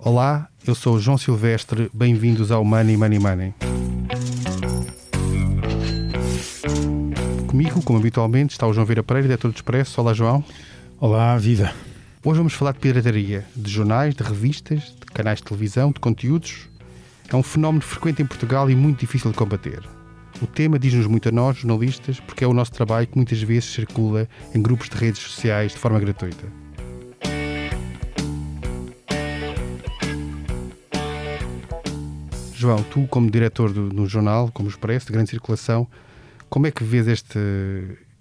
Olá, eu sou o João Silvestre, bem-vindos ao Money Money Money. Comigo, como habitualmente, está o João Vieira Pereira, diretor do Expresso. Olá, João. Olá, viva. Hoje vamos falar de pirataria, de jornais, de revistas, de canais de televisão, de conteúdos. É um fenómeno frequente em Portugal e muito difícil de combater. O tema diz-nos muito a nós, jornalistas, porque é o nosso trabalho que muitas vezes circula em grupos de redes sociais de forma gratuita. João, tu como diretor do, do jornal, como Expresso, de grande circulação, como é que vês este,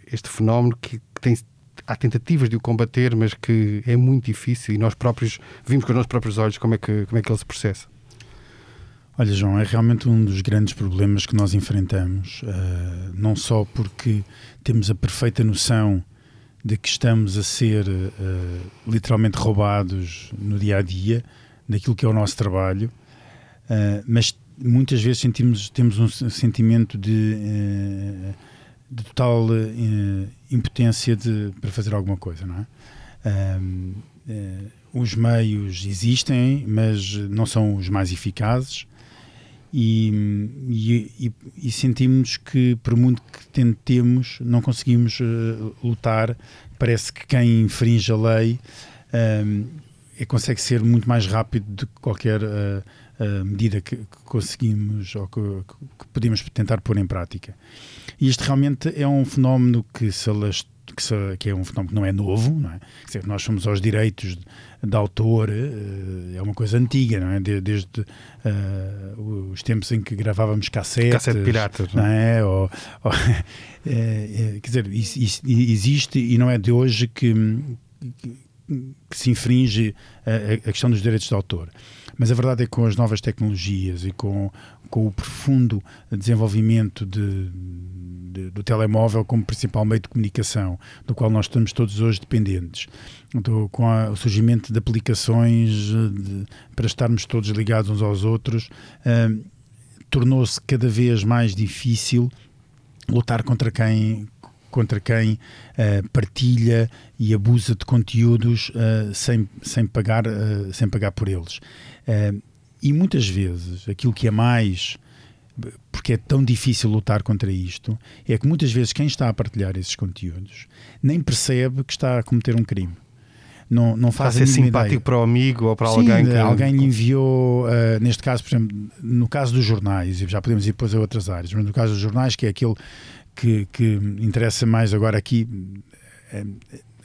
este fenómeno que, que tem, há tentativas de o combater, mas que é muito difícil e nós próprios vimos com os nossos próprios olhos como é que, como é que ele se processa? Olha, João, é realmente um dos grandes problemas que nós enfrentamos, uh, não só porque temos a perfeita noção de que estamos a ser uh, literalmente roubados no dia a dia, daquilo que é o nosso trabalho, uh, mas muitas vezes sentimos, temos um sentimento de, de total impotência de, para fazer alguma coisa, não é? os meios existem, mas não são os mais eficazes e, e, e, sentimos que, por muito que tentemos, não conseguimos uh, lutar. Parece que quem infringe a lei é, consegue ser muito mais rápido do que qualquer uh, medida que, que, conseguimos ou que, que, podemos tentar pôr em prática. E isto realmente é um fenómeno que se alastrou que, se, que, é um fenómeno que não é novo, não é? Dizer, nós somos aos direitos de, de autor, uh, é uma coisa antiga, não é? De, desde uh, os tempos em que gravávamos cassetes, cassete pirata, não é? Ou, ou é, é, quer dizer, isso, isso, existe e não é de hoje que, que, que se infringe a, a, questão dos direitos de autor. Mas a verdade é que com as novas tecnologias e com, com o profundo desenvolvimento de, de, do telemóvel como principal meio de comunicação, do qual nós estamos todos hoje dependentes, com a, o surgimento de aplicações de, para estarmos todos ligados uns aos outros, uh, tornou-se cada vez mais difícil lutar contra quem contra quem uh, partilha e abusa de conteúdos uh, sem, sem, pagar, uh, sem pagar por eles. e muitas vezes aquilo que é mais porque é tão difícil lutar contra isto, é que muitas vezes quem está a partilhar esses conteúdos nem percebe que está a cometer um crime. Não, não faz a ser simpático ideia. para o amigo ou para Sim, alguém que... alguém lhe enviou, uh, neste caso, por exemplo, no caso dos jornais, e já podemos ir depois a outras áreas, mas no caso dos jornais, que é aquele que, que interessa mais agora aqui, a, eh,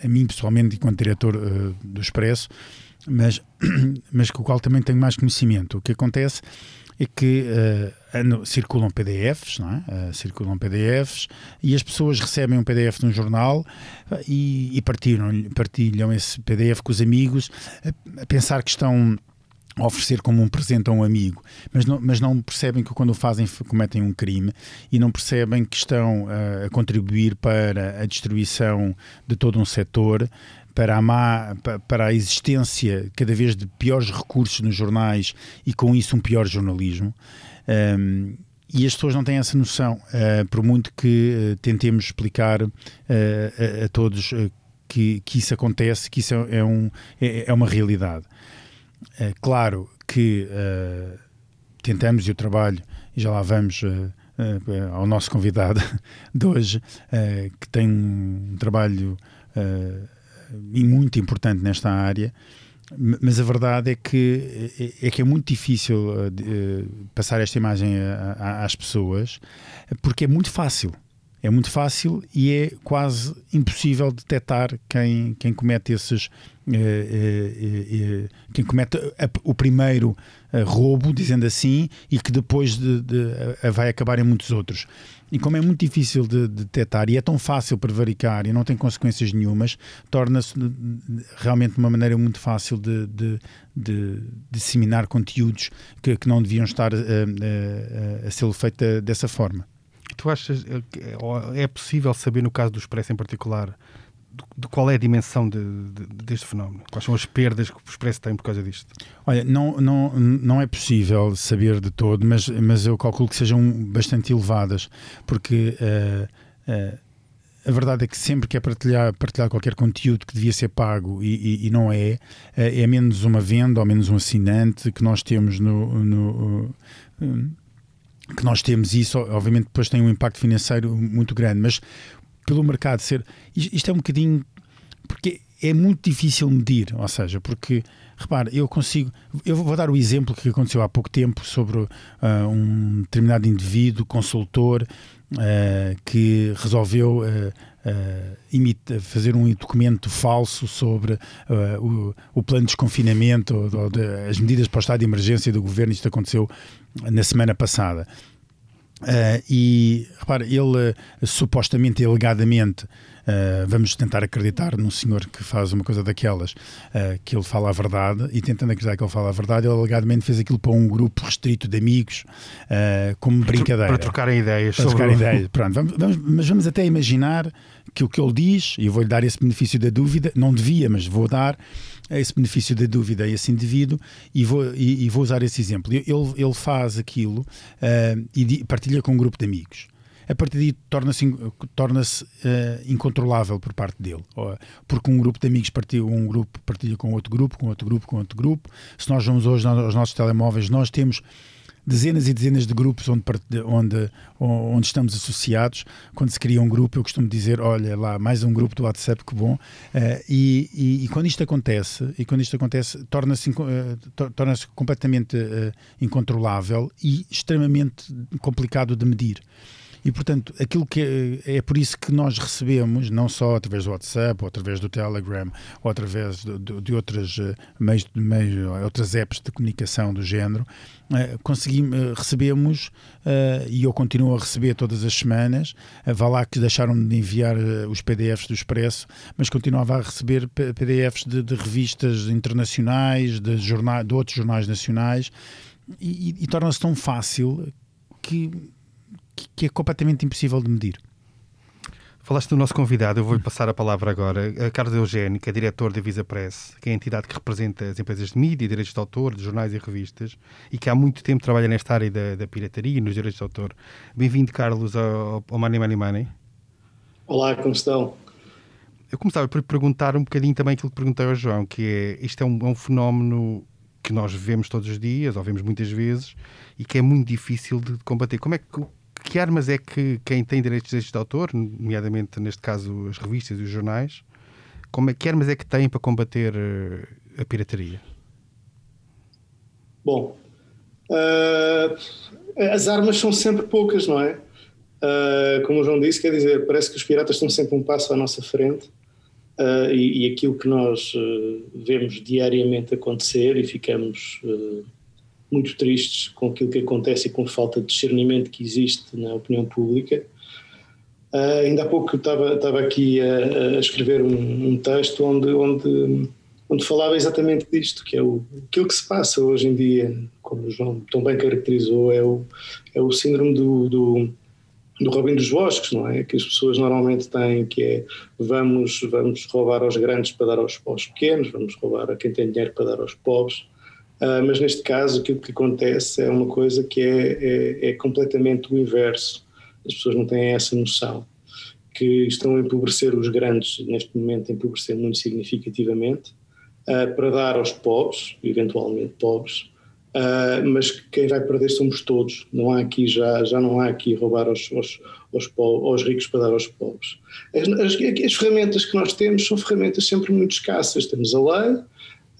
a mim pessoalmente, enquanto diretor uh, do Expresso, mas, mas com o qual também tenho mais conhecimento. O que acontece é que uh, circulam PDFs, não é? Uh, circulam PDFs e as pessoas recebem um PDF de um jornal e, e partilham, partilham esse PDF com os amigos a, a pensar que estão oferecer como um presente a um amigo, mas não, mas não percebem que quando o fazem cometem um crime e não percebem que estão uh, a contribuir para a destruição de todo um setor, para a, má, para a existência cada vez de piores recursos nos jornais e com isso um pior jornalismo. Um, e as pessoas não têm essa noção, uh, por muito que uh, tentemos explicar uh, a, a, todos que, que isso acontece, que isso é, é um, é, é uma realidade. É claro que uh, tentamos e o trabalho, e já lá vamos uh, uh, ao nosso convidado de hoje, que tem um trabalho muito importante nesta área, mas a verdade é que é, é que é muito difícil passar esta imagem às pessoas, porque é muito fácil é muito fácil e é quase impossível detectar quem, quem comete esses. Uh, uh, uh, quem comete o primeiro roubo, dizendo assim, e que depois de, de, vai acabar em muitos outros. E como é muito difícil de, de detectar e é tão fácil prevaricar e não tem consequências nenhumas, torna-se realmente uma maneira muito fácil de, de, disseminar conteúdos que, que, não deviam estar a ser feitos dessa forma. Tu achas é possível saber, no caso do Expresso em particular, de qual é a dimensão de, de, deste fenómeno? Quais são as perdas que o Expresso tem por causa disto? Olha, não, não, não é possível saber de todo, mas, mas eu calculo que sejam bastante elevadas, porque uh, uh, a verdade é que sempre que é partilhar, partilhar qualquer conteúdo que devia ser pago e, e, e não é, é menos uma venda ou menos um assinante que nós temos no, no que nós temos isso, obviamente depois tem um impacto financeiro muito grande, mas pelo mercado ser. Isto é um bocadinho. Porque é muito difícil medir, ou seja, porque, repare, eu consigo. Eu vou dar o exemplo que aconteceu há pouco tempo sobre uh, um determinado indivíduo, consultor, uh, que resolveu. Uh, Uh, imita, fazer um documento falso sobre uh, o, o, plano de desconfinamento ou, de, as medidas para o estado de emergência do governo. Isto aconteceu na semana passada. Uh, e repara, ele supostamente, alegadamente, uh, vamos tentar acreditar num senhor que faz uma coisa daquelas, uh, que ele fala a verdade, e tentando acreditar que ele fala a verdade, ele alegadamente fez aquilo para um grupo restrito de amigos, como brincadeira. Para trocarem ideias. Para trocarem ideias. Pronto, vamos, vamos, mas vamos até imaginar que o que ele diz, e eu vou-lhe dar esse benefício da dúvida, não devia, mas vou dar, esse benefício da dúvida a esse indivíduo e vou, e, e vou usar esse exemplo. Ele, ele faz aquilo uh, e partilha com um grupo de amigos. A partir daí torna-se torna uh, incontrolável por parte dele, porque um grupo de amigos partilha, um grupo partilha com outro grupo, com outro grupo, com outro grupo. Se nós vamos hoje aos nossos telemóveis, nós temos dezenas e dezenas de grupos onde, onde, onde estamos associados. Quando se cria um grupo, eu costumo dizer: olha lá, mais um grupo do WhatsApp, que bom. Uh, e, e, e, quando isto acontece, e quando isto acontece, torna-se uh, torna completamente uh, incontrolável e extremamente complicado de medir. E, portanto, aquilo que é, é, por isso que nós recebemos, não só através do WhatsApp, ou através do Telegram, ou através de, de, de outras, eh, meios, meios, outras apps de comunicação do género, conseguimos, recebemos, e eu continuo a receber todas as semanas, vá lá que deixaram de enviar os PDFs do Expresso, mas continuava a receber PDFs de, de revistas internacionais, de, jornais, de outros jornais nacionais, e, e, e torna-se tão fácil que que é completamente impossível de medir. Falaste do nosso convidado, eu vou-lhe passar a palavra agora. A Carlos Eugénio, que é diretor da Visa Press, que é a entidade que representa as empresas de mídia, direitos de autor, de jornais e revistas, e que há muito tempo trabalha nesta área da, da pirataria e nos direitos de autor. Bem-vindo, Carlos, ao, ao Money Money Money. Olá, como estão? Eu começava por perguntar um bocadinho também aquilo que perguntei ao João, que é, isto é um, é um fenómeno que nós vemos todos os dias, ou vemos muitas vezes, e que é muito difícil de combater. Como é que que armas é que quem tem direitos de autor, nomeadamente neste caso as revistas e os jornais, como é, que armas é que têm para combater uh, a pirataria? Bom, uh, as armas são sempre poucas, não é? Uh, como o João disse, quer dizer, parece que os piratas estão sempre um passo à nossa frente e, e, aquilo que nós vemos diariamente acontecer e ficamos muito tristes com aquilo que acontece e com a falta de discernimento que existe na opinião pública. Uh, ainda há pouco estava, estava aqui a, a escrever um, um, texto onde, onde, onde falava exatamente disto, que é o, aquilo que se passa hoje em dia, como o João tão bem caracterizou, é o, é o síndrome do, do, do Robin dos Bosques, não é? Que as pessoas normalmente têm, que é vamos, vamos roubar aos grandes para dar aos, aos pequenos, vamos roubar a quem tem dinheiro para dar aos pobres. Uh, mas neste caso, aquilo que acontece é uma coisa que é, é, é, completamente o inverso. As pessoas não têm essa noção. Que estão a empobrecer os grandes, neste momento, empobrecer muito significativamente, uh, para dar aos pobres, eventualmente pobres, uh, mas quem vai perder somos todos. Não há aqui, já, já não há aqui roubar aos, aos, aos, aos ricos para dar aos pobres. As, as, as ferramentas que nós temos são ferramentas sempre muito escassas. Temos a lei,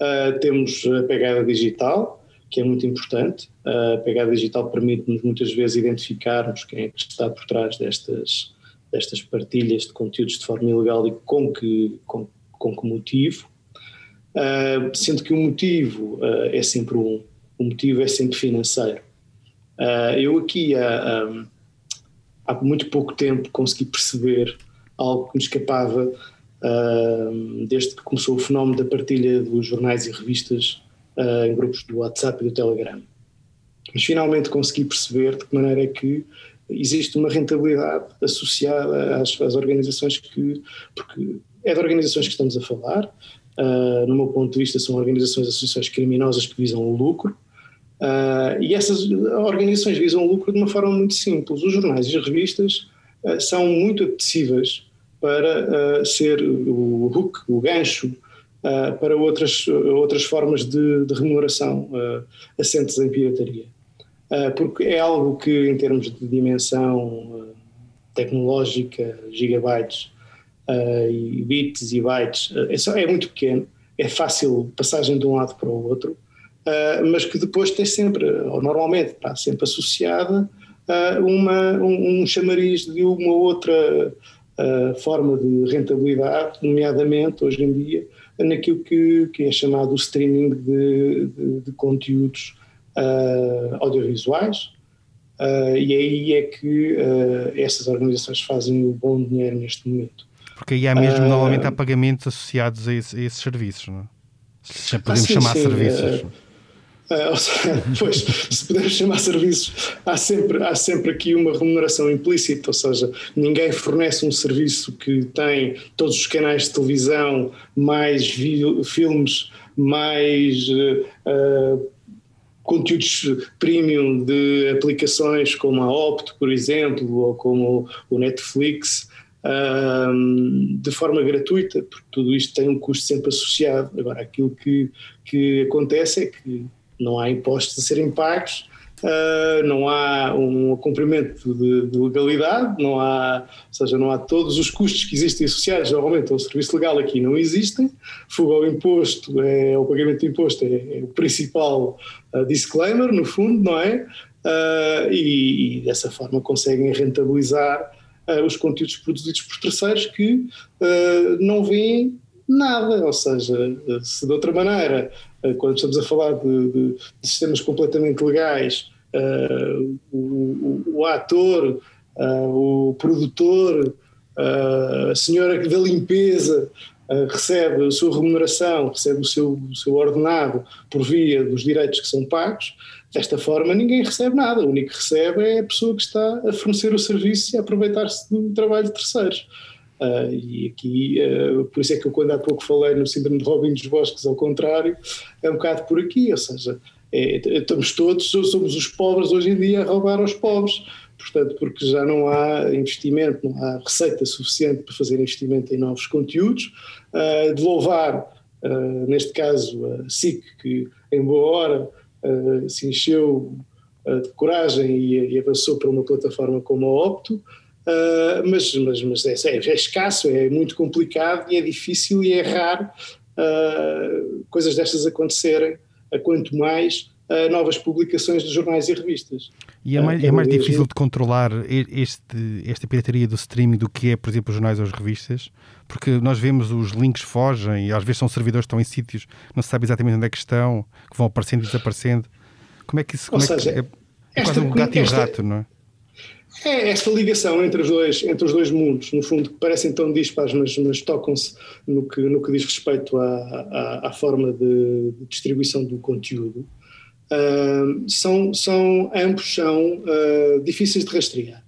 Uh, temos a pegada digital, que é muito importante. Uh, a pegada digital permite-nos muitas vezes identificarmos quem é que está por trás destas, destas partilhas de conteúdos de forma ilegal e com que, com, com que motivo. Uh, sendo que o motivo é sempre um, o motivo é sempre financeiro. eu aqui há, há muito pouco tempo consegui perceber algo que me escapava desde que começou o fenómeno da partilha dos jornais e revistas uh, em grupos do WhatsApp e do Telegram. Mas finalmente consegui perceber de que maneira é que existe uma rentabilidade associada às, às organizações que. Porque é de organizações que estamos a falar, uh, no meu ponto de vista, são organizações, associações criminosas que visam o lucro. Uh, e essas organizações visam o lucro de uma forma muito simples. Os jornais e as revistas uh, são muito apetecíveis para ser o hook, o gancho uh, para outras, outras formas de, de remuneração uh, assentes em pirataria. Uh, porque é algo que, em termos de dimensão tecnológica, gigabytes e bits e bytes, é, só, é muito pequeno, é fácil passagem de um lado para o outro, mas que depois tem sempre, ou normalmente está sempre associada uma, um, um chamariz de uma outra forma de rentabilidade, nomeadamente hoje em dia naquilo que, que é chamado o streaming de, de, de conteúdos uh, audiovisuais. Uh, e aí é que uh, essas organizações fazem o bom dinheiro neste momento. Porque aí há mesmo, normalmente, há pagamentos associados a, esse, a esses serviços, não é? Se podemos ah, sim, chamar sim. serviços. Uh, seja, pois, se pudermos chamar serviços, há sempre, há sempre aqui uma remuneração implícita, ou seja, ninguém fornece um serviço que tem todos os canais de televisão, mais filmes, mais uh, conteúdos premium de aplicações como a Opto, por exemplo, ou como o Netflix, de forma gratuita, porque tudo isto tem um custo sempre associado. Agora, aquilo que, que acontece é que não há impostos a serem pagos, uh, não há um cumprimento de, de, legalidade, não há, ou seja, não há todos os custos que existem associados normalmente ao serviço legal aqui não existem. Fuga ao imposto, é, o pagamento de imposto é, é o principal uh, disclaimer, no fundo, não é? Uh, e, e, dessa forma conseguem rentabilizar os conteúdos produzidos por terceiros que não veem nada, ou seja, se de outra maneira quando estamos a falar de, de, de sistemas completamente legais, uh, o, o, o, ator, uh, o produtor, uh, a senhora da limpeza recebe a sua remuneração, recebe o seu, o seu ordenado por via dos direitos que são pagos, desta forma ninguém recebe nada, o único que recebe é a pessoa que está a fornecer o serviço e a aproveitar-se do trabalho de terceiros. Uh, e aqui, uh, por isso é que eu quando há pouco falei no síndrome de Robin dos Bosques, ao contrário, é um bocado por aqui, ou seja, é, estamos todos, somos os pobres hoje em dia a roubar aos pobres, portanto, porque já não há investimento, não há receita suficiente para fazer investimento em novos conteúdos, uh, de louvar, neste caso, a SIC, que em boa hora se encheu de coragem e, e avançou para uma plataforma como a Opto, Uh, mas, mas, mas é, é, é, escasso, é muito complicado e é difícil e é raro uh, coisas destas acontecerem, a quanto mais uh, novas publicações de jornais e revistas. E é mais, é mais difícil de controlar este, esta pirataria do streaming do que é, por exemplo, os jornais ou as revistas? Porque nós vemos os links fogem e às vezes são servidores que estão em sítios, não se sabe exatamente onde é que estão, que vão aparecendo e desaparecendo. Como é que isso... Como seja, é, que, é, é quase um gato esta, e um rato, não é? É esta ligação entre os dois, entre os dois mundos, no fundo, que parecem tão dispares, mas, mas tocam-se no que, no que diz respeito à, à, à forma de, distribuição do conteúdo, uh, são, são, ambos são uh, difíceis de rastrear.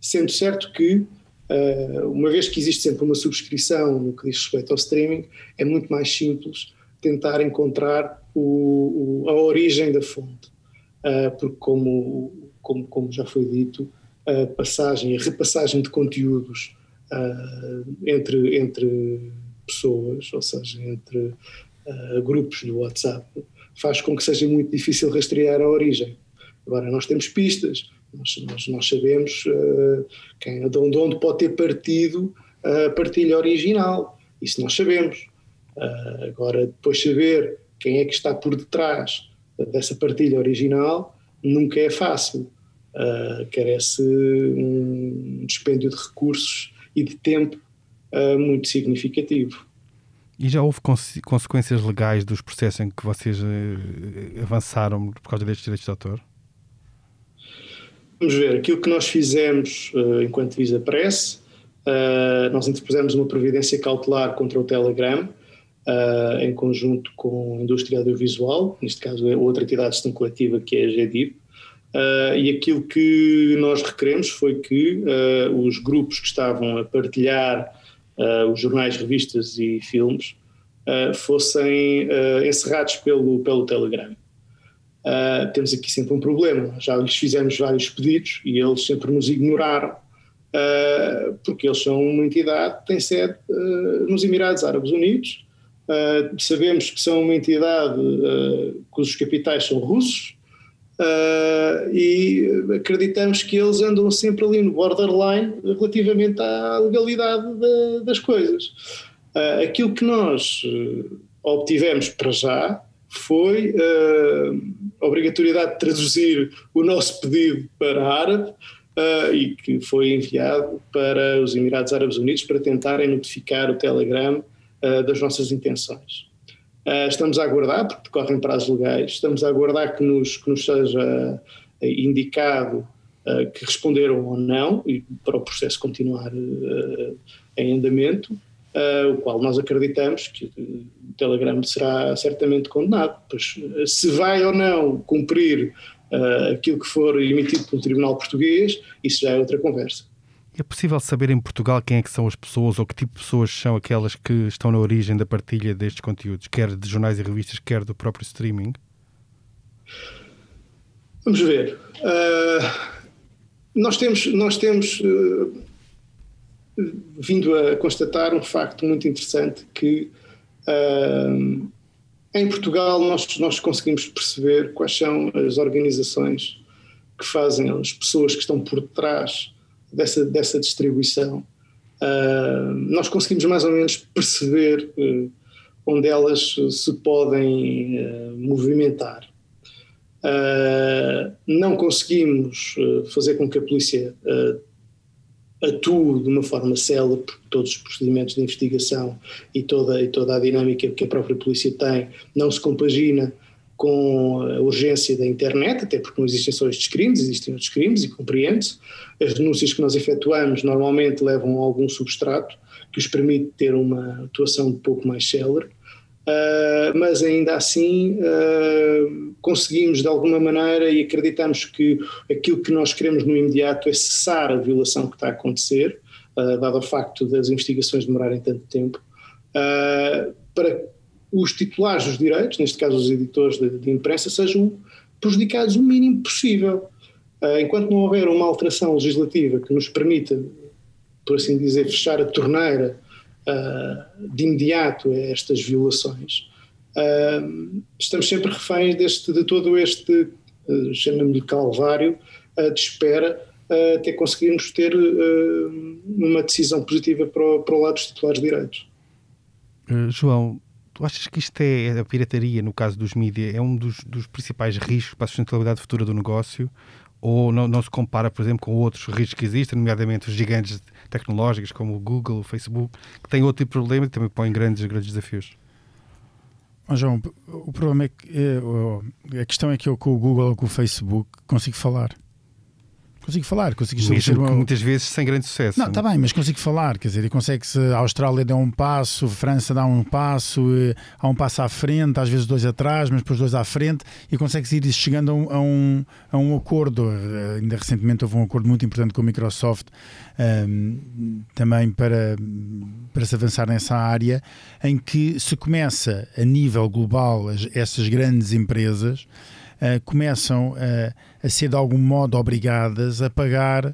Sendo certo que, uh, uma vez que existe sempre uma subscrição no que diz respeito ao streaming, é muito mais simples tentar encontrar o, o, a origem da fonte. porque, como, como, como já foi dito, a passagem, a repassagem de conteúdos uh, entre, entre pessoas, ou seja, entre uh, grupos do WhatsApp, faz com que seja muito difícil rastrear a origem. Agora, nós temos pistas, nós, nós, nós sabemos uh, quem, de onde pode ter partido a partilha original, isso nós sabemos. Uh, agora, depois saber quem é que está por detrás dessa partilha original nunca é fácil uh, carece um dispêndio de recursos e de tempo uh, muito significativo. E já houve cons consequências legais dos processos em que vocês uh, avançaram por causa destes direitos de autor? Vamos ver, aquilo que nós fizemos enquanto Visa Press, nós interpusemos uma providência cautelar contra o Telegram, em conjunto com a indústria audiovisual, neste caso é outra entidade de gestão coletiva que é a GDIP, Uh, e aquilo que nós requeremos foi que uh, os grupos que estavam a partilhar uh, os jornais, revistas e filmes fossem encerrados pelo, pelo Telegram. temos aqui sempre um problema, já lhes fizemos vários pedidos e eles sempre nos ignoraram porque eles são uma entidade que tem sede nos Emirados Árabes Unidos. Sabemos que são uma entidade cujos capitais são russos e acreditamos que eles andam sempre ali no borderline relativamente à legalidade de, das coisas. aquilo que nós obtivemos para já foi a obrigatoriedade de traduzir o nosso pedido para árabe uh, e que foi enviado para os Emirados Árabes Unidos para tentarem notificar o Telegram uh, das nossas intenções. Uh, estamos a aguardar, porque decorrem prazos legais, estamos a aguardar que nos, que nos seja indicado que responderam ou não e para o processo continuar em andamento. O qual nós acreditamos que o Telegram será certamente condenado. Pois, se vai ou não cumprir aquilo que for emitido pelo Tribunal Português, isso já é outra conversa. É possível saber em Portugal quem é que são as pessoas ou que tipo de pessoas são aquelas que estão na origem da partilha destes conteúdos, quer de jornais e revistas, quer do próprio streaming? Vamos ver. Uh, nós temos, nós temos uh, vindo a constatar um facto muito interessante que uh, em Portugal, nós, nós conseguimos perceber quais são as organizações que fazem, as pessoas que estão por trás dessa, dessa distribuição. Uh, nós conseguimos mais ou menos perceber uh, onde elas se podem uh, movimentar. não conseguimos fazer com que a polícia atue de uma forma célere, porque todos os procedimentos de investigação e toda, e toda a dinâmica que a própria polícia tem não se compagina com a urgência da internet, até porque não existem só estes crimes, existem outros crimes e compreende-se. As denúncias que nós efetuamos normalmente levam a algum substrato que os permite ter uma atuação um pouco mais célere. Uh, mas ainda assim uh, conseguimos de alguma maneira e acreditamos que aquilo que nós queremos no imediato é cessar a violação que está a acontecer, uh, dado o facto das investigações demorarem tanto tempo, para os titulares dos direitos, neste caso os editores de, de imprensa, sejam prejudicados o mínimo possível. enquanto não houver uma alteração legislativa que nos permita, por assim dizer, fechar a torneira uh, de imediato a estas violações, uh, estamos sempre reféns deste, de todo este, uh, chamamos-lhe calvário, de espera até conseguirmos ter uma decisão positiva para o, para o lado dos titulares de direitos. João, tu achas que isto é a pirataria, no caso dos mídias, é um dos, dos principais riscos para a sustentabilidade futura do negócio? Ou não, não, se compara, por exemplo, com outros riscos que existem, nomeadamente os gigantes tecnológicas como o Google, o Facebook, que têm outro tipo de problema e também põem grandes, grandes desafios. João, o problema é que é, a questão é que eu com o Google ou com o Facebook consigo falar. Consigo falar, consigo estabelecer uma... Muitas vezes sem grande sucesso. Não, está bem, mas consigo falar, quer dizer, e consegue-se. A Austrália dá um passo, a França dá um passo, há um passo à frente, às vezes dois atrás, mas depois dois à frente, e consegue-se ir chegando a um, a um, a um acordo. Eh, ainda recentemente houve um acordo muito importante com a Microsoft um, ehm, também para, para se avançar nessa área, em que se começa a nível global essas grandes empresas uh, começam uh, a ser de algum modo obrigadas a pagar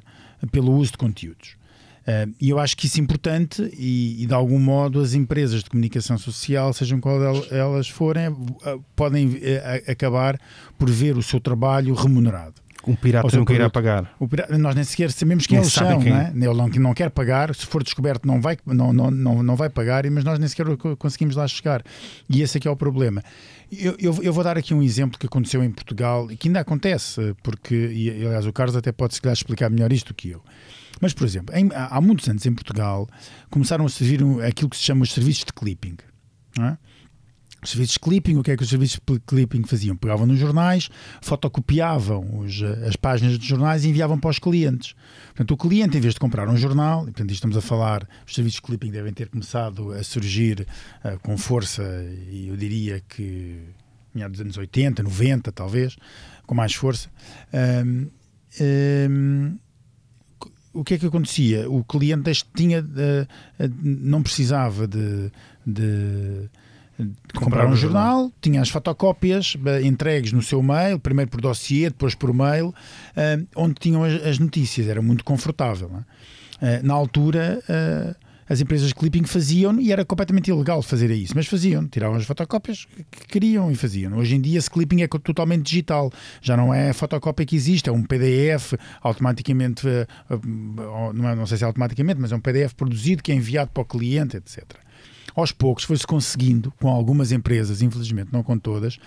pelo uso de conteúdos. Uh, e eu acho que isso é importante e, e, de algum modo as empresas de comunicação social, sejam qual elas forem, podem acabar por ver o seu trabalho remunerado. Um pirata seja, nunca irá pagar. Pirata, nós nem sequer sabemos quem nem eles são, quem. Né? ele não, não quer pagar, se for descoberto não vai, não, não, não, não vai pagar, mas nós nem sequer conseguimos lá chegar. E esse é que é o problema. Eu, eu, eu, vou dar aqui um exemplo que aconteceu em Portugal e que ainda acontece, porque, e, aliás, o Carlos até pode se calhar explicar melhor isto do que eu. Mas, por exemplo, em, há muitos anos em Portugal começaram a servir aquilo que se chama os serviços de clipping. Não é? Os serviços de clipping, o que é que os serviços de clipping faziam? Pegavam nos jornais, fotocopiavam os, as páginas dos jornais e enviavam para os clientes. Portanto, o cliente, em vez de comprar um jornal, e, portanto, estamos a falar, os serviços de clipping devem ter começado a surgir uh, com força, e eu diria que dos anos 80, 90, talvez, com mais força. Um, um, o que é que acontecia? O cliente tinha, uh, não precisava de, de comprar um jornal, tinha as fotocópias eh, entregues no seu mail, primeiro por dossiê, depois por mail, uh, onde tinham as, as, notícias, era muito confortável. É? na altura as empresas de clipping faziam e era completamente ilegal fazer isso, mas faziam, tiravam as fotocópias que queriam e faziam. Hoje em dia esse clipping é totalmente digital, já não é a fotocópia que existe, é um PDF automaticamente, eh, eh, não, é, não sei se é automaticamente, mas é um PDF produzido que é enviado para o cliente, etc aos poucos foi-se conseguindo, com algumas empresas, infelizmente não com todas,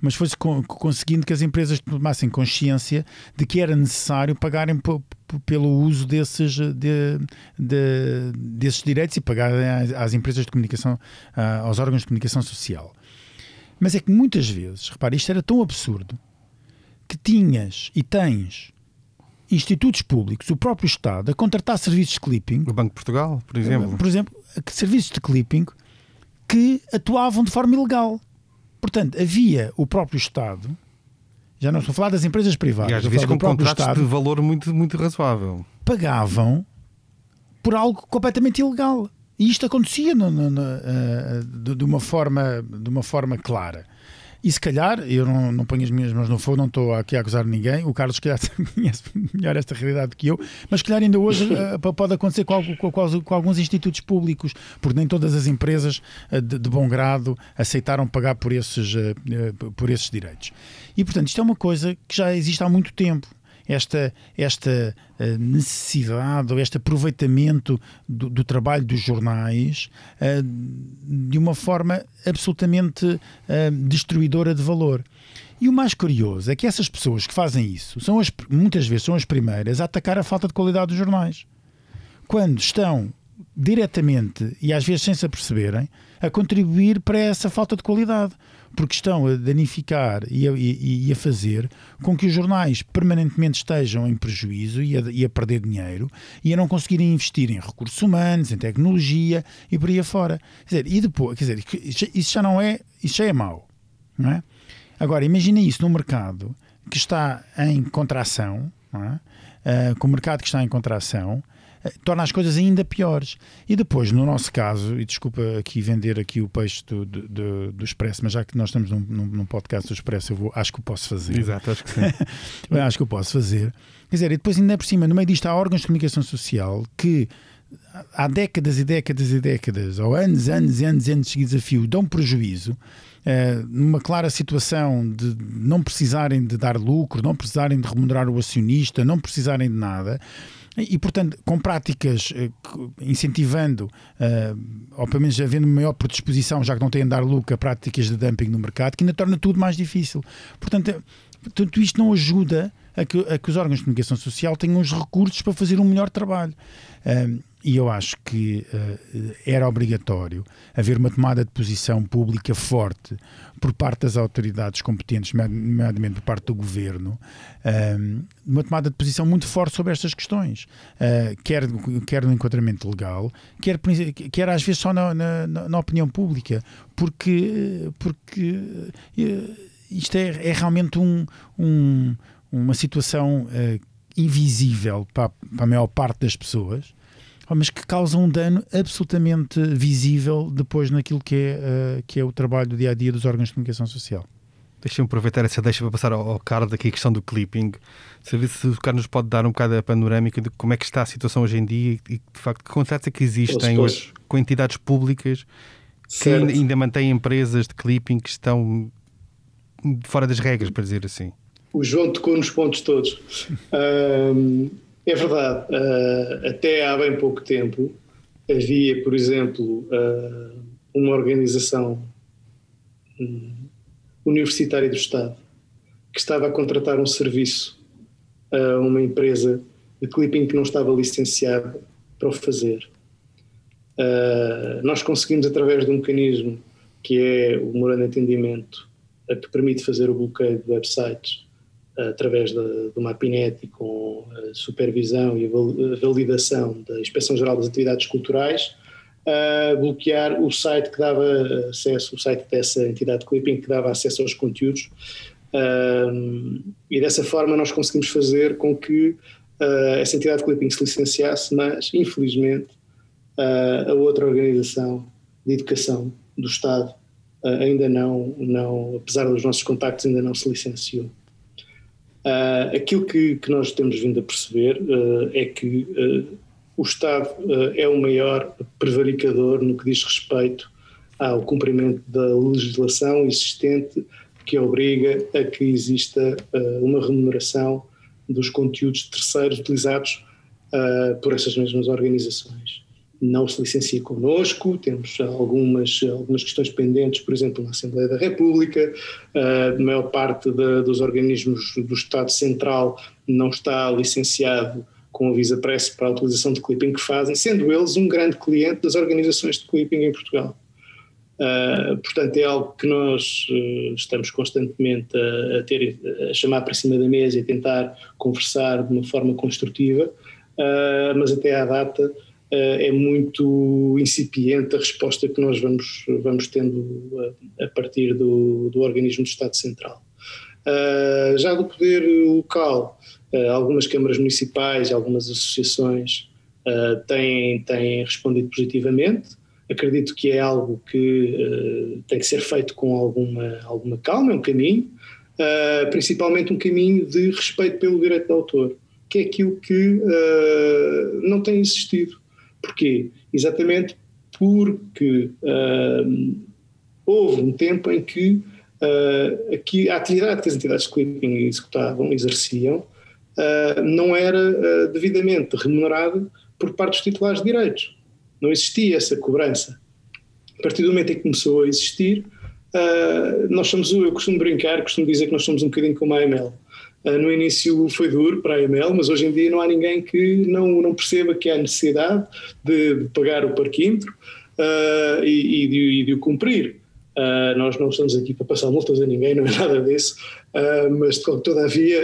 mas foi-se conseguindo que as empresas tomassem consciência de que era necessário pagarem pelo uso desses, de, de, desses direitos e pagarem às empresas de comunicação, aos órgãos de comunicação social. Mas é que muitas vezes, repare, isto era tão absurdo que tinhas e tens institutos públicos, o próprio Estado, a contratar serviços de clipping. O Banco de Portugal, por exemplo. Por exemplo, serviços de clipping que atuavam de forma ilegal. Portanto, havia o próprio Estado, já não estou a falar das empresas privadas, e às vezes com contratos Estado, de valor muito, muito razoável. Pagavam por algo completamente ilegal. E isto acontecia no, no, no, uh, de, uma forma, de uma forma clara. E se calhar, eu não, não ponho as minhas mãos no fogo, não estou aqui a acusar ninguém, o Carlos, se calhar, conhece melhor esta realidade do que eu, mas se calhar ainda hoje uh, pode acontecer com, com, com, alguns institutos públicos, porque nem todas as empresas uh, de, de, bom grado aceitaram pagar por esses, uh, por esses direitos. E, portanto, isto é uma coisa que já existe há muito tempo esta, esta eh, necessidade ou este aproveitamento do, do trabalho dos jornais uh, de uma forma absolutamente uh, destruidora de valor. E o mais curioso é que essas pessoas que fazem isso são as, muitas vezes são as primeiras a atacar a falta de qualidade dos jornais. Quando estão diretamente e às vezes sem se aperceberem a contribuir para essa falta de qualidade porque estão a danificar e a, e, a, fazer com que os jornais permanentemente estejam em prejuízo e a, e a, perder dinheiro e a não conseguirem investir em recursos humanos, em tecnologia e por aí afora. Quer dizer, e depois, quer dizer, isso já não é, isso já é mau, não é? Agora, imagina isso num mercado que está em contração, é? uh, com o mercado que está em contração, torna as coisas ainda piores. E depois, no nosso caso, e desculpa aqui vender aqui o peixe do, do, do Expresso, mas já que nós estamos num, num, podcast do Expresso, eu vou, acho que o posso fazer. Exato, acho que sim. acho que eu posso fazer. Quer dizer, e depois ainda por cima, no meio disto há órgãos de comunicação social que há décadas e décadas e décadas, ou anos, anos e anos e anos seguidos a fio, dão prejuízo, uh, numa clara situação de não precisarem de dar lucro, não precisarem de remunerar o acionista, não precisarem de nada, e, portanto, com práticas eh, incentivando, uh, ou pelo menos havendo maior predisposição, já que não têm a dar lucro, a práticas de dumping no mercado, que ainda torna tudo mais difícil. Portanto, tudo isto não ajuda a que, a que os órgãos de comunicação social tenham os recursos para fazer um melhor trabalho. E eu acho que uh, era obrigatório haver uma tomada de posição pública forte por parte das autoridades competentes, nomeadamente por parte do governo, uh, uma tomada de posição muito forte sobre estas questões, uh, quer, quer no enquadramento legal, quer, quer às vezes só na, na, na opinião pública, porque, porque isto é, é realmente um, um, uma situação invisível para, para a maior parte das pessoas mas que causam um dano absolutamente visível depois naquilo que é, uh, que é o trabalho do dia a dia dos órgãos de comunicação social. Deixa-me aproveitar essa deixa para passar ao, ao Carlos aqui a questão do clipping. Saber se o Carlos nos pode dar um bocado a panorâmica de como é que está a situação hoje em dia e, de facto, que contratos é que existem hoje com entidades públicas certo. que ainda mantêm empresas de clipping que estão fora das regras, para dizer assim. O João tocou nos pontos todos. um, É verdade. Uh, até há bem pouco tempo havia, por exemplo, uh, uma organização um, universitária do Estado que estava a contratar um serviço a uma empresa de clipping que não estava licenciada para o fazer. Uh, nós conseguimos, através de um mecanismo que é o memorando de entendimento, que permite fazer o bloqueio de websites, através de, de uma APINET e com a supervisão e a validação da Inspeção-Geral das Atividades Culturais, a bloquear o site que dava acesso, o site dessa entidade de clipping que dava acesso aos conteúdos. e dessa forma nós conseguimos fazer com que uh, essa entidade de clipping se licenciasse, mas infelizmente uh, a outra organização de educação do Estado uh, ainda não, não, apesar dos nossos contactos, ainda não se licenciou. Uh, aquilo que, que, nós temos vindo a perceber uh, é que uh, o Estado é o maior prevaricador no que diz respeito ao cumprimento da legislação existente que obriga a que exista uma remuneração dos conteúdos terceiros utilizados por essas mesmas organizações não se licencia connosco, temos algumas, algumas questões pendentes, por exemplo, na Assembleia da República, a maior parte de, dos organismos do Estado Central não está licenciado com a Visa Press para a utilização de clipping que fazem, sendo eles um grande cliente das organizações de clipping em Portugal. Uh, portanto, é algo que nós uh, estamos constantemente a, a, ter, a chamar para cima da mesa e tentar conversar de uma forma construtiva, uh, mas até à data eh, é muito incipiente a resposta que nós vamos, vamos tendo a, a partir do, do organismo do Estado Central. Uh, já do poder local, algumas câmaras municipais algumas associações têm, têm respondido positivamente. Acredito que é algo que tem que ser feito com alguma, alguma calma, é um caminho, principalmente um caminho de respeito pelo direito de autor, que é aquilo que não tem existido. Porquê? Exatamente porque uh, houve um tempo em que uh, aqui, a atividade que as entidades de clipping executavam, exerciam, uh, não era devidamente remunerada por parte dos titulares de direitos. Não existia essa cobrança. A partir do momento em que começou a existir, nós somos, eu costumo brincar, costumo dizer que nós somos um bocadinho como a AML no início foi duro para a EML, mas hoje em dia não há ninguém que não, não perceba que há necessidade de, de pagar o parquímetro uh, e, e, de, e, de, o cumprir. Uh, nós não estamos aqui para passar multas a ninguém, não é nada disso, mas todavia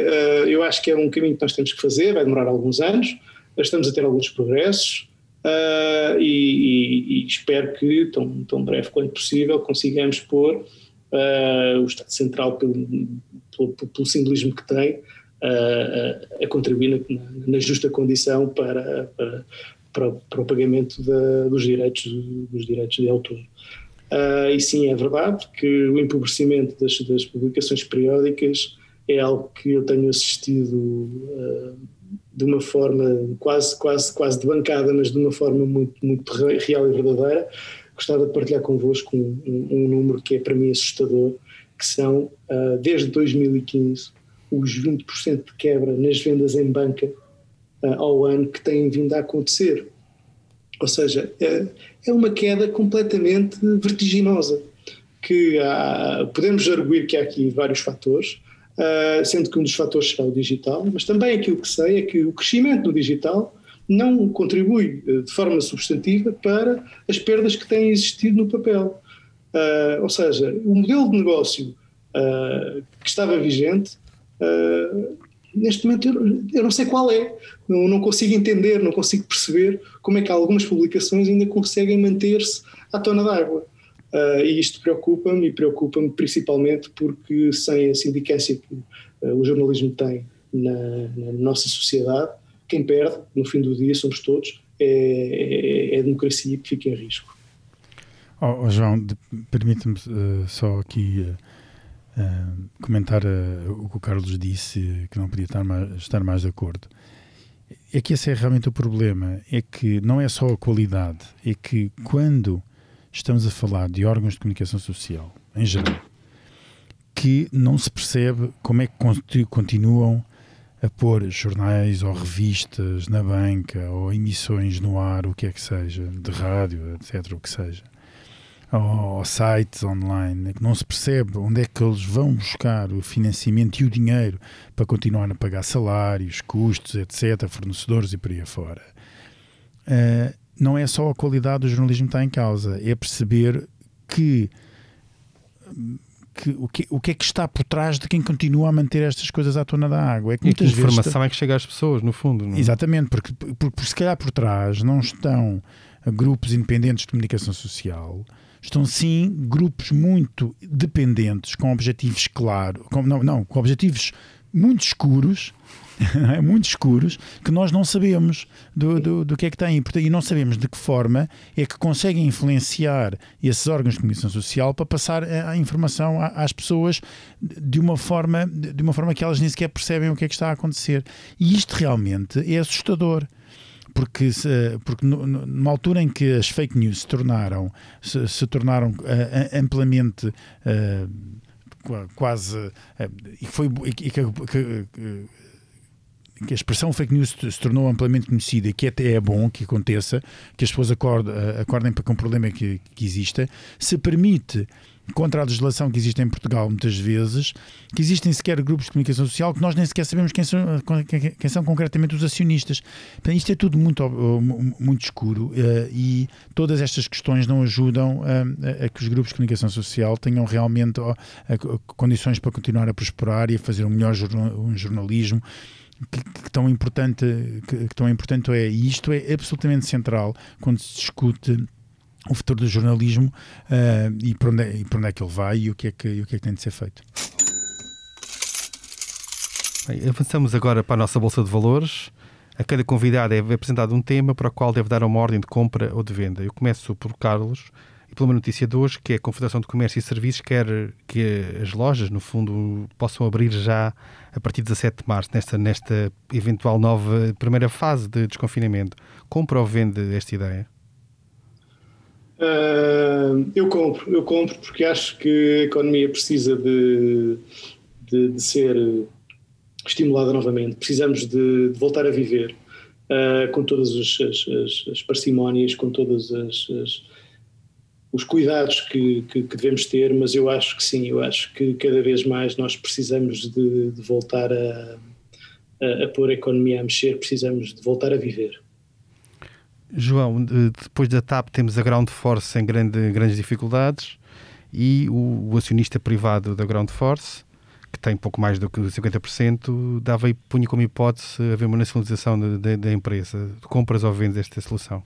eu acho que é um caminho que nós temos que fazer, vai demorar alguns anos, estamos a ter alguns progressos e, e, espero que tão, tão breve quanto possível consigamos pôr o Estado Central pelo, pelo, pelo simbolismo que tem, a, a contribuir na, na, justa condição para, para, para, para o pagamento dos, direitos, dos direitos de autor. Uh, e sim, é verdade que o empobrecimento das, das, publicações periódicas é algo que eu tenho assistido uh, de uma forma quase, quase, quase de bancada, mas de uma forma muito, muito real e verdadeira. Gostava de partilhar convosco um, um, um número que é para mim assustador, que são, uh, desde 2015, os 20% de quebra nas vendas em banca uh, ao ano que têm vindo a acontecer. Ou seja, é, é uma queda completamente vertiginosa, que há, podemos arguir que há aqui vários fatores, sendo que um dos fatores será o digital, mas também aquilo que sei é que o crescimento do digital não contribui de forma substantiva para as perdas que têm existido no papel. Uh, ou seja, o modelo de negócio uh, que estava vigente, uh, neste momento eu, eu, não sei qual é, não, não, consigo entender, não consigo perceber como é que algumas publicações ainda conseguem manter-se à tona d'água. e isto preocupa-me e preocupa-me principalmente porque sem a sindicância que o jornalismo tem na, na, nossa sociedade, quem perde, no fim do dia, somos todos, é, é, é a democracia que fica em risco. Oh, oh João, permite-me uh, só aqui uh, uh, comentar o que o Carlos disse, que não podia estar mais, estar mais de acordo. É que esse é realmente o problema, é que não é só a qualidade, é que quando estamos a falar de órgãos de comunicação social, em geral, que não se percebe como é que continuam a pôr jornais ou revistas na banca ou emissões no ar, o que é que seja, de rádio, etc., o que seja ou, sites online, que não se percebe onde é que eles vão buscar o financiamento e o dinheiro para continuar a pagar salários, custos, etc., fornecedores e por aí afora. Uh, não é só a qualidade do jornalismo que está em causa, é perceber que, que, o, que o que é que está por trás de quem continua a manter estas coisas à tona da água. É que e muitas que informação está... é que chega às pessoas, no fundo. Não? É? Exatamente, porque, porque, porque se calhar por trás não estão grupos independentes de comunicação social estão sim grupos muito dependentes, com objetivos claros, com, não, não, com objetivos muito escuros, muito escuros, que nós não sabemos do, do, do, que é que têm. E não sabemos de que forma é que conseguem influenciar esses órgãos de comunicação social para passar a, a informação às pessoas de uma, forma, de uma forma que elas nem sequer percebem o que é que está a acontecer. E isto realmente é assustador porque, porque numa altura em que as fake news se tornaram, se, se tornaram uh, amplamente uh, quase e foi e que, que, que, a expressão fake news se tornou amplamente conhecida que até é bom que aconteça, que as pessoas acordem, acordem para que um problema que, que exista, se permite contra a legislação que existe em Portugal muitas vezes, que existem sequer grupos de comunicação social que nós nem sequer sabemos quem são, quem são concretamente os acionistas. isto é tudo muito, muito escuro uh, e todas estas questões não ajudam a, a, que os grupos de comunicação social tenham realmente condições para continuar a prosperar e a fazer um melhor jornal, jornalismo. Que, que, tão importante que, que tão importante é e isto é absolutamente central quando se discute o futuro do jornalismo uh, e, para onde é, e para onde é que ele vai e o que é que, o que, é que tem de ser feito. Bem, avançamos agora para a nossa Bolsa de Valores. A cada convidado é apresentado um tema para o qual deve dar uma ordem de compra ou de venda. Eu começo por Carlos e por uma notícia de hoje, que é a Confederação de Comércio e Serviços quer que as lojas, no fundo, possam abrir já a partir de 17 de março, nesta, nesta eventual nova primeira fase de desconfinamento. Compra ou vende esta ideia? Uh, eu compro, eu compro porque acho que a economia precisa de, de, de ser estimulada novamente. Precisamos de, de voltar a viver uh, com todas as, as, as, parcimónias, com todos os cuidados que, que, que, devemos ter, mas eu acho que sim, eu acho que cada vez mais nós precisamos de, de voltar a, a, a pôr a economia a mexer, precisamos de voltar a viver. João, depois da TAP temos a Ground Force em grande, grandes dificuldades e o, o, acionista privado da Ground Force, que tem pouco mais do que 50%, dava e punha como hipótese haver uma nacionalização da empresa. Compras ou vendes esta solução?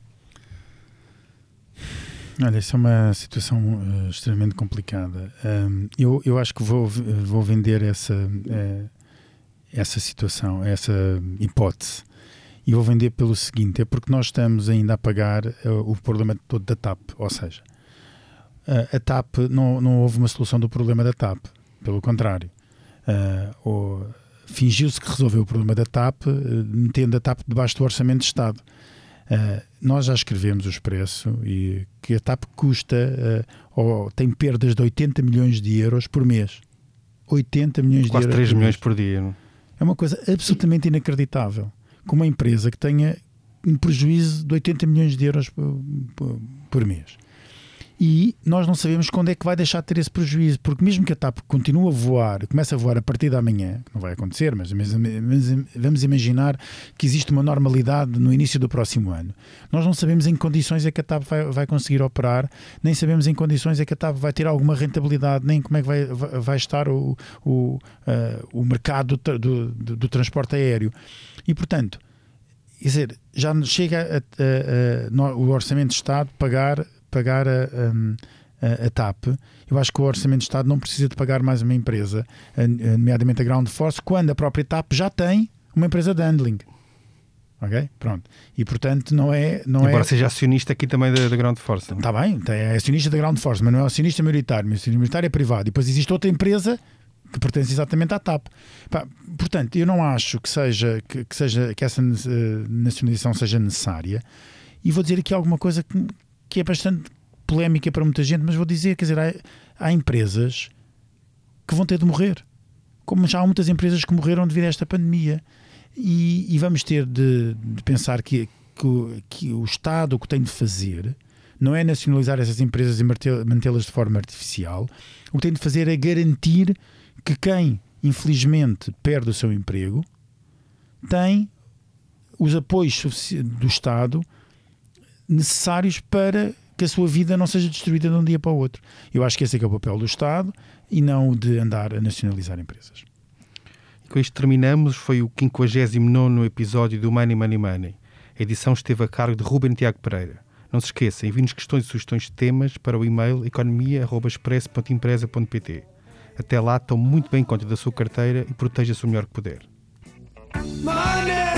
Olha, isso é uma situação uh, extremamente complicada. Um, eu, eu acho que vou, vou vender essa, uh, essa situação, essa hipótese. E vou vender pelo seguinte: é porque nós estamos ainda a pagar uh, o problema todo da TAP. Ou seja, uh, a TAP não, não houve uma solução do problema da TAP. Pelo contrário. Uh, fingiu-se que resolveu o problema da TAP, metendo a TAP debaixo do orçamento de Estado. nós já escrevemos o expresso e que a TAP custa ou tem perdas de 80 milhões de euros por mês. 80 milhões Quase de euros. Quase 3 milhões por dia. Não? É uma coisa absolutamente inacreditável com uma empresa que tenha um prejuízo de 80 milhões de euros por, por, por mês. E nós não sabemos quando é que vai deixar de ter esse prejuízo, porque mesmo que a TAP continue a voar, comece a voar a partir da manhã, que não vai acontecer, mas, vamos imaginar que existe uma normalidade no início do próximo ano. Nós não sabemos em que condições é que a TAP vai, vai conseguir operar, nem sabemos em que condições é que a TAP vai ter alguma rentabilidade, nem como é que vai, vai estar o, o, uh, o mercado do, do, do, do transporte aéreo. E, portanto, quer dizer, já chega a, a, a, o Orçamento de Estado pagar, pagar a, a, TAP. Eu acho que o Orçamento de Estado não precisa de pagar mais uma empresa, nomeadamente a Ground Force, quando a própria TAP já tem uma empresa de handling. Ok? Pronto. E portanto não é. Não Embora é... seja acionista aqui também da, da Ground Force. Está bem, é acionista da Ground Force, mas não é acionista maioritário. O acionista maioritário é privado. E depois existe outra empresa que pertence exatamente à TAP. Portanto, eu não acho que seja que, que, seja que essa uh, nacionalização seja necessária. E vou dizer aqui alguma coisa que, que é bastante polémica para muita gente, mas vou dizer, quer dizer, há, há empresas que vão ter de morrer. Como já há muitas empresas que morreram devido a esta pandemia. E, e vamos ter de, de pensar que, que, que, o Estado o que tem de fazer não é nacionalizar essas empresas e mantê-las de forma artificial. O que tem de fazer é garantir que quem, infelizmente, perde o seu emprego tem os apoios do Estado necessários para que a sua vida não seja destruída de um dia para o outro. Eu acho que esse é que é o papel do Estado e não o de andar a nacionalizar empresas. E com isto terminamos. Foi o 59 episódio do Money Money Money. A edição esteve a cargo de Ruben Tiago Pereira. Não se esqueçam, enviem-nos questões e sugestões de temas para o e-mail economia.expresso.empresa.pt. Até lá, tome muito bem conta da sua carteira e proteja-se o melhor que puder. Money,